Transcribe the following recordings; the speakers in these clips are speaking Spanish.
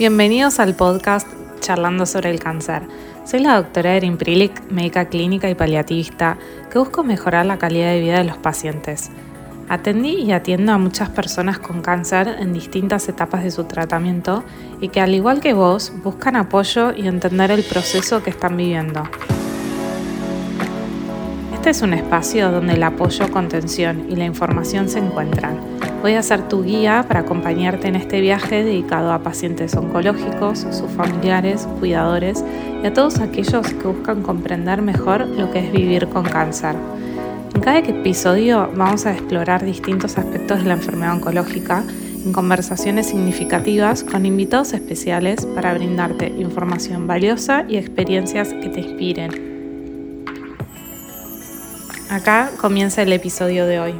Bienvenidos al podcast Charlando sobre el cáncer. Soy la doctora Erin Prilic, médica clínica y paliativista, que busco mejorar la calidad de vida de los pacientes. Atendí y atiendo a muchas personas con cáncer en distintas etapas de su tratamiento y que al igual que vos buscan apoyo y entender el proceso que están viviendo. Este es un espacio donde el apoyo, contención y la información se encuentran Voy a ser tu guía para acompañarte en este viaje dedicado a pacientes oncológicos, sus familiares, cuidadores y a todos aquellos que buscan comprender mejor lo que es vivir con cáncer. En cada episodio vamos a explorar distintos aspectos de la enfermedad oncológica en conversaciones significativas con invitados especiales para brindarte información valiosa y experiencias que te inspiren. Acá comienza el episodio de hoy.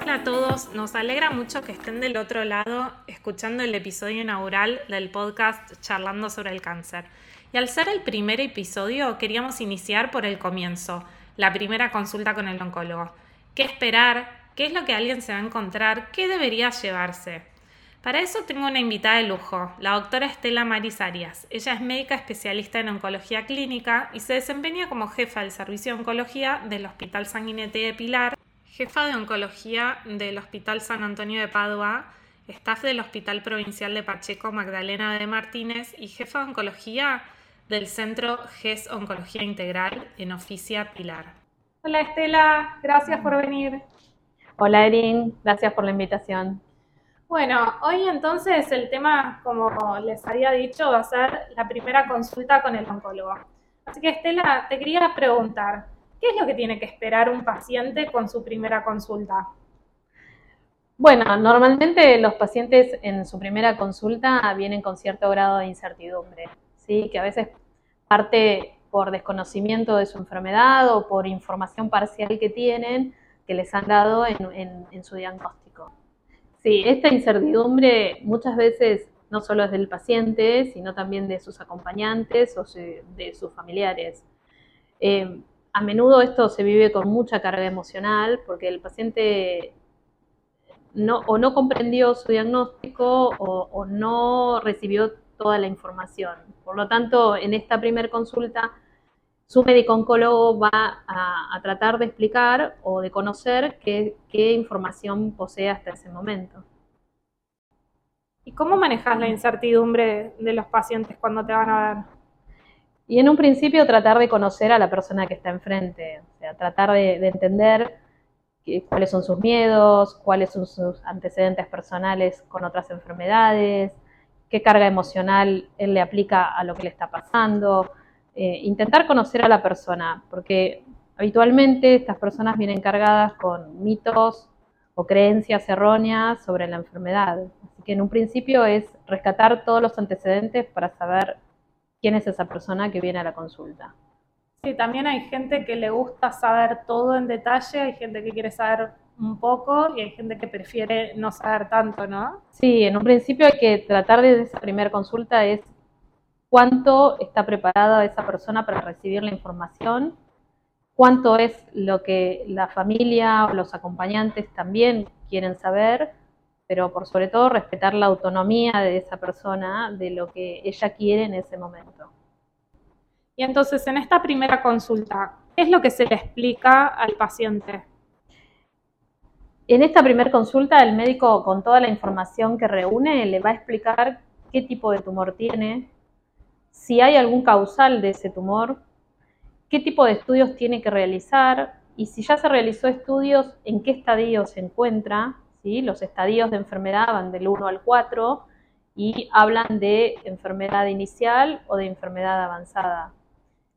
Hola a todos, nos alegra mucho que estén del otro lado escuchando el episodio inaugural del podcast Charlando sobre el cáncer. Y al ser el primer episodio, queríamos iniciar por el comienzo, la primera consulta con el oncólogo. ¿Qué esperar? ¿Qué es lo que alguien se va a encontrar? ¿Qué debería llevarse? Para eso tengo una invitada de lujo, la doctora Estela Maris Arias. Ella es médica especialista en oncología clínica y se desempeña como jefa del servicio de oncología del Hospital Sanguinete de Pilar jefa de oncología del Hospital San Antonio de Padua, staff del Hospital Provincial de Pacheco Magdalena de Martínez y jefa de oncología del Centro GES Oncología Integral en Oficia Pilar. Hola Estela, gracias por venir. Hola Erin, gracias por la invitación. Bueno, hoy entonces el tema, como les había dicho, va a ser la primera consulta con el oncólogo. Así que Estela, te quería preguntar, ¿Qué es lo que tiene que esperar un paciente con su primera consulta? Bueno, normalmente los pacientes en su primera consulta vienen con cierto grado de incertidumbre, ¿sí? que a veces parte por desconocimiento de su enfermedad o por información parcial que tienen que les han dado en, su diagnóstico. Sí, esta incertidumbre muchas veces no solo es del paciente, sino también de sus acompañantes o de sus familiares. Eh, a menudo esto se vive con mucha carga emocional porque el paciente no, o no comprendió su diagnóstico o, no recibió toda la información. Por lo tanto, en esta primera consulta, su médico oncólogo va a, tratar de explicar o de conocer qué, qué información posee hasta ese momento. ¿Y cómo manejas la incertidumbre de los pacientes cuando te van a ver? Y en un principio tratar de conocer a la persona que está enfrente, o sea, tratar de, entender cuáles son sus miedos, cuáles son sus antecedentes personales con otras enfermedades, qué carga emocional él le aplica a lo que le está pasando. Eh, intentar conocer a la persona, porque habitualmente estas personas vienen cargadas con mitos o creencias erróneas sobre la enfermedad. Así que en un principio es rescatar todos los antecedentes para saber quién es esa persona que viene a la consulta. Sí, también hay gente que le gusta saber todo en detalle, hay gente que quiere saber un poco y hay gente que prefiere no saber tanto, ¿no? Sí, en un principio hay que tratar de esa primera consulta es cuánto está preparada esa persona para recibir la información, cuánto es lo que la familia o los acompañantes también quieren saber pero por sobre todo respetar la autonomía de esa persona, de lo que ella quiere en ese momento. Y entonces, en esta primera consulta, ¿qué es lo que se le explica al paciente? En esta primera consulta, el médico, con toda la información que reúne, le va a explicar qué tipo de tumor tiene, si hay algún causal de ese tumor, qué tipo de estudios tiene que realizar y si ya se realizó estudios, en qué estadio se encuentra los estadios de enfermedad van del 1 al 4 y hablan de enfermedad inicial o de enfermedad avanzada.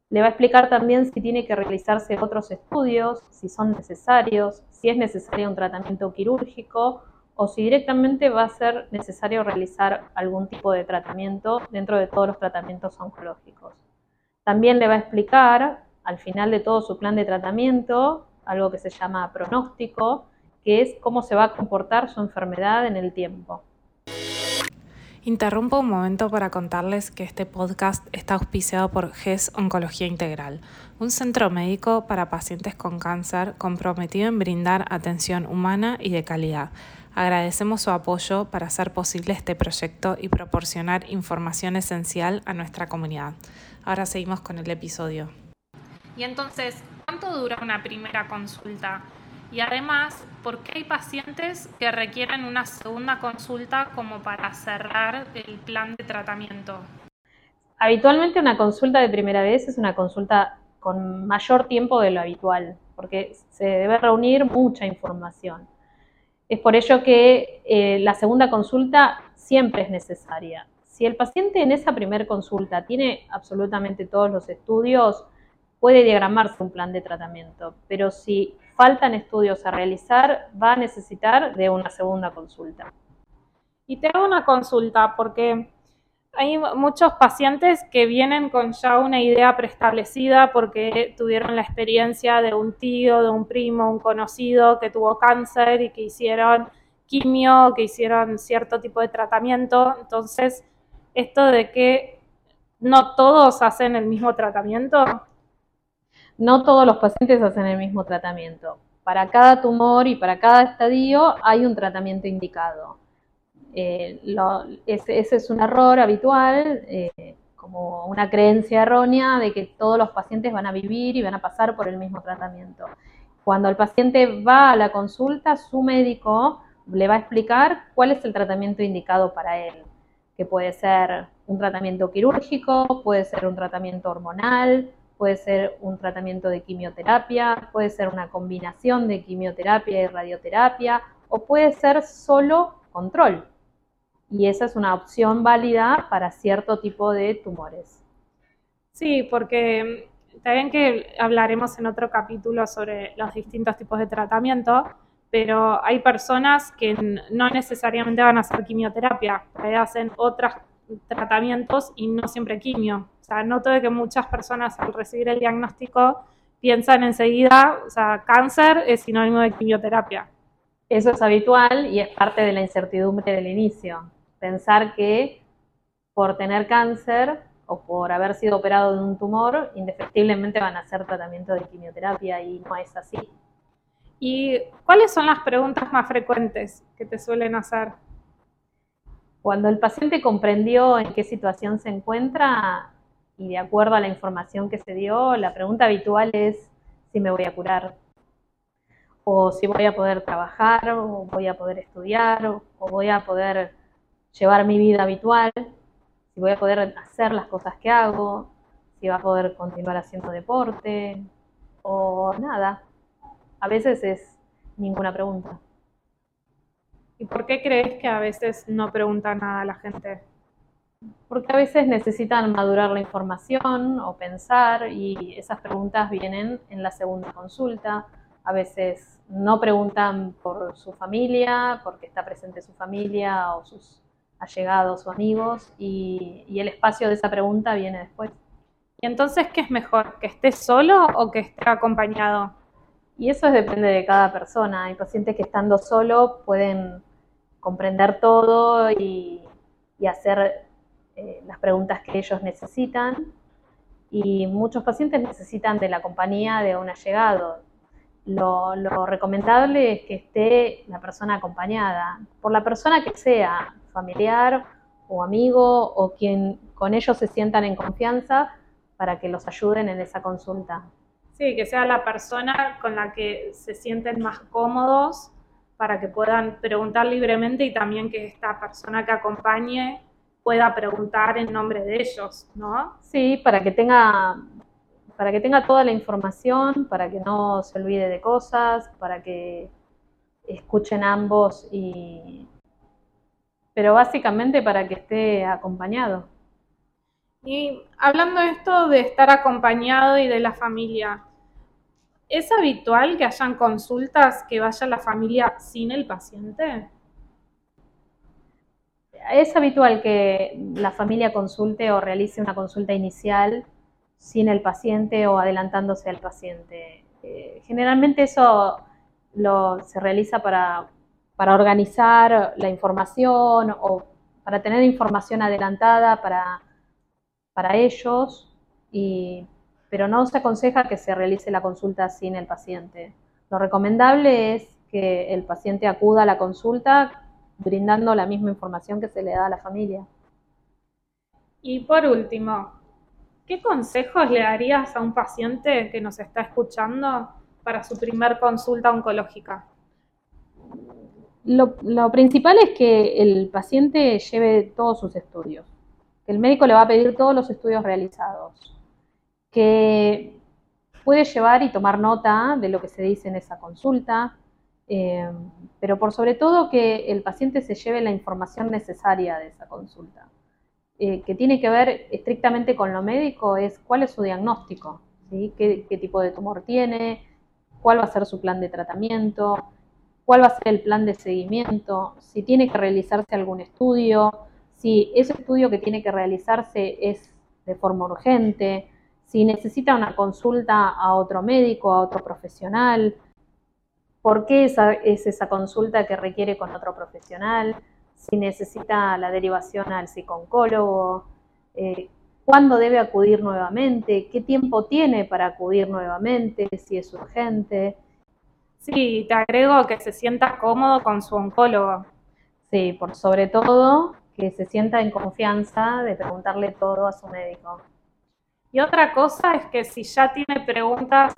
Le va a explicar también si tiene que realizarse otros estudios, si son necesarios, si es necesario un tratamiento quirúrgico o si directamente va a ser necesario realizar algún tipo de tratamiento dentro de todos los tratamientos oncológicos. También le va a explicar al final de todo su plan de tratamiento algo que se llama pronóstico, que es cómo se va a comportar su enfermedad en el tiempo. Interrumpo un momento para contarles que este podcast está auspiciado por GES Oncología Integral, un centro médico para pacientes con cáncer comprometido en brindar atención humana y de calidad. Agradecemos su apoyo para hacer posible este proyecto y proporcionar información esencial a nuestra comunidad. Ahora seguimos con el episodio. Y entonces, ¿cuánto dura una primera consulta? Y además, ¿por qué hay pacientes que requieren una segunda consulta como para cerrar el plan de tratamiento? Habitualmente una consulta de primera vez es una consulta con mayor tiempo de lo habitual, porque se debe reunir mucha información. Es por ello que eh, la segunda consulta siempre es necesaria. Si el paciente en esa primera consulta tiene absolutamente todos los estudios, puede diagramarse un plan de tratamiento, pero si faltan estudios a realizar, va a necesitar de una segunda consulta. Y te hago una consulta porque hay muchos pacientes que vienen con ya una idea preestablecida porque tuvieron la experiencia de un tío, de un primo, un conocido que tuvo cáncer y que hicieron quimio, que hicieron cierto tipo de tratamiento. Entonces, esto de que no todos hacen el mismo tratamiento, no todos los pacientes hacen el mismo tratamiento. Para cada tumor y para cada estadio hay un tratamiento indicado. Eh, ese, es un error habitual, eh, como una creencia errónea de que todos los pacientes van a vivir y van a pasar por el mismo tratamiento. Cuando el paciente va a la consulta, su médico le va a explicar cuál es el tratamiento indicado para él, que puede ser un tratamiento quirúrgico, puede ser un tratamiento hormonal, puede ser un tratamiento de quimioterapia, puede ser una combinación de quimioterapia y radioterapia, o puede ser solo control. Y esa es una opción válida para cierto tipo de tumores. Sí, porque también que hablaremos en otro capítulo sobre los distintos tipos de tratamiento, pero hay personas que no necesariamente van a hacer quimioterapia, hacen otros tratamientos y no siempre quimio sea, noto de que muchas personas al recibir el diagnóstico piensan enseguida, o sea, cáncer es sinónimo de quimioterapia. Eso es habitual y es parte de la incertidumbre del inicio. Pensar que por tener cáncer o por haber sido operado de un tumor, indefectiblemente van a hacer tratamiento de quimioterapia y no es así. ¿Y cuáles son las preguntas más frecuentes que te suelen hacer? Cuando el paciente comprendió en qué situación se encuentra, y de acuerdo a la información que se dio, la pregunta habitual es si me voy a curar, o si voy a poder trabajar, o voy a poder estudiar, o voy a poder llevar mi vida habitual, si voy a poder hacer las cosas que hago, si va a poder continuar haciendo deporte, o nada. A veces es ninguna pregunta. ¿Y por qué crees que a veces no pregunta nada a la gente? porque a veces necesitan madurar la información o pensar y esas preguntas vienen en la segunda consulta. A veces no preguntan por su familia, porque está presente su familia o sus allegados o amigos y, el espacio de esa pregunta viene después. ¿Y entonces qué es mejor? ¿Que esté solo o que esté acompañado? Y eso depende de cada persona. Hay pacientes que estando solo pueden comprender todo y, y hacer eh, las preguntas que ellos necesitan y muchos pacientes necesitan de la compañía de un allegado. Lo, lo, recomendable es que esté la persona acompañada, por la persona que sea, familiar o amigo o quien con ellos se sientan en confianza para que los ayuden en esa consulta. Sí, que sea la persona con la que se sienten más cómodos para que puedan preguntar libremente y también que esta persona que acompañe pueda preguntar en nombre de ellos, ¿no? Sí, para que tenga para que tenga toda la información, para que no se olvide de cosas, para que escuchen ambos y pero básicamente para que esté acompañado. Y hablando de esto de estar acompañado y de la familia, ¿es habitual que hayan consultas que vaya la familia sin el paciente? es habitual que la familia consulte o realice una consulta inicial sin el paciente o adelantándose al paciente. Eh, generalmente eso se realiza para, organizar la información o para tener información adelantada para, para ellos, pero no se aconseja que se realice la consulta sin el paciente. Lo recomendable es que el paciente acuda a la consulta brindando la misma información que se le da a la familia. Y por último, ¿qué consejos le darías a un paciente que nos está escuchando para su primer consulta oncológica? Lo, principal es que el paciente lleve todos sus estudios, que el médico le va a pedir todos los estudios realizados, que puede llevar y tomar nota de lo que se dice en esa consulta, eh, pero por sobre todo que el paciente se lleve la información necesaria de esa consulta. Eh, que tiene que ver estrictamente con lo médico es cuál es su diagnóstico, ¿Qué, qué tipo de tumor tiene, cuál va a ser su plan de tratamiento, cuál va a ser el plan de seguimiento, si tiene que realizarse algún estudio, si ese estudio que tiene que realizarse es de forma urgente, si necesita una consulta a otro médico, a otro profesional, por qué esa, es esa consulta que requiere con otro profesional, si necesita la derivación al psicooncólogo, eh, cuándo debe acudir nuevamente, qué tiempo tiene para acudir nuevamente, si es urgente. Sí, te agrego que se sienta cómodo con su oncólogo. Sí, por sobre todo que se sienta en confianza de preguntarle todo a su médico. Y otra cosa es que si ya tiene preguntas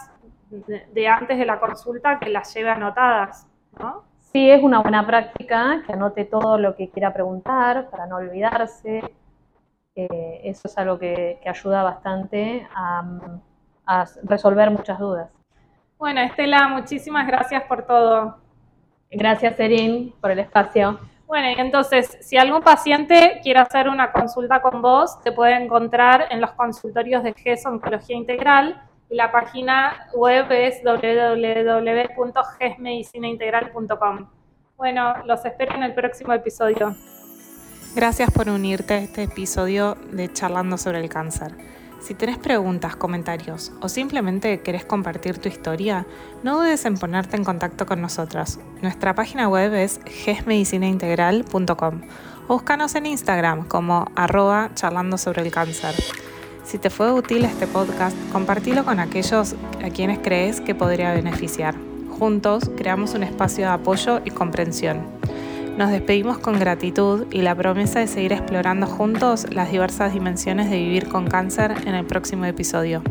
de, antes de la consulta, que las lleve anotadas, ¿no? Sí, es una buena práctica que anote todo lo que quiera preguntar para no olvidarse. Eh, eso es algo que, ayuda bastante a, resolver muchas dudas. Bueno, Estela, muchísimas gracias por todo. Gracias, Erin, por el espacio. Bueno, y entonces, si algún paciente quiere hacer una consulta con vos, te puede encontrar en los consultorios de GES Oncología Integral la página web es www.gesmedicinaintegral.com. Bueno, los espero en el próximo episodio. Gracias por unirte a este episodio de Charlando sobre el cáncer. Si tenés preguntas, comentarios o simplemente querés compartir tu historia, no dudes en ponerte en contacto con nosotras. Nuestra página web es gesmedicinaintegral.com o búscanos en Instagram como arroba charlando sobre el cáncer. Si te fue útil este podcast, compartilo con aquellos a quienes crees que podría beneficiar. Juntos creamos un espacio de apoyo y comprensión. Nos despedimos con gratitud y la promesa de seguir explorando juntos las diversas dimensiones de vivir con cáncer en el próximo episodio.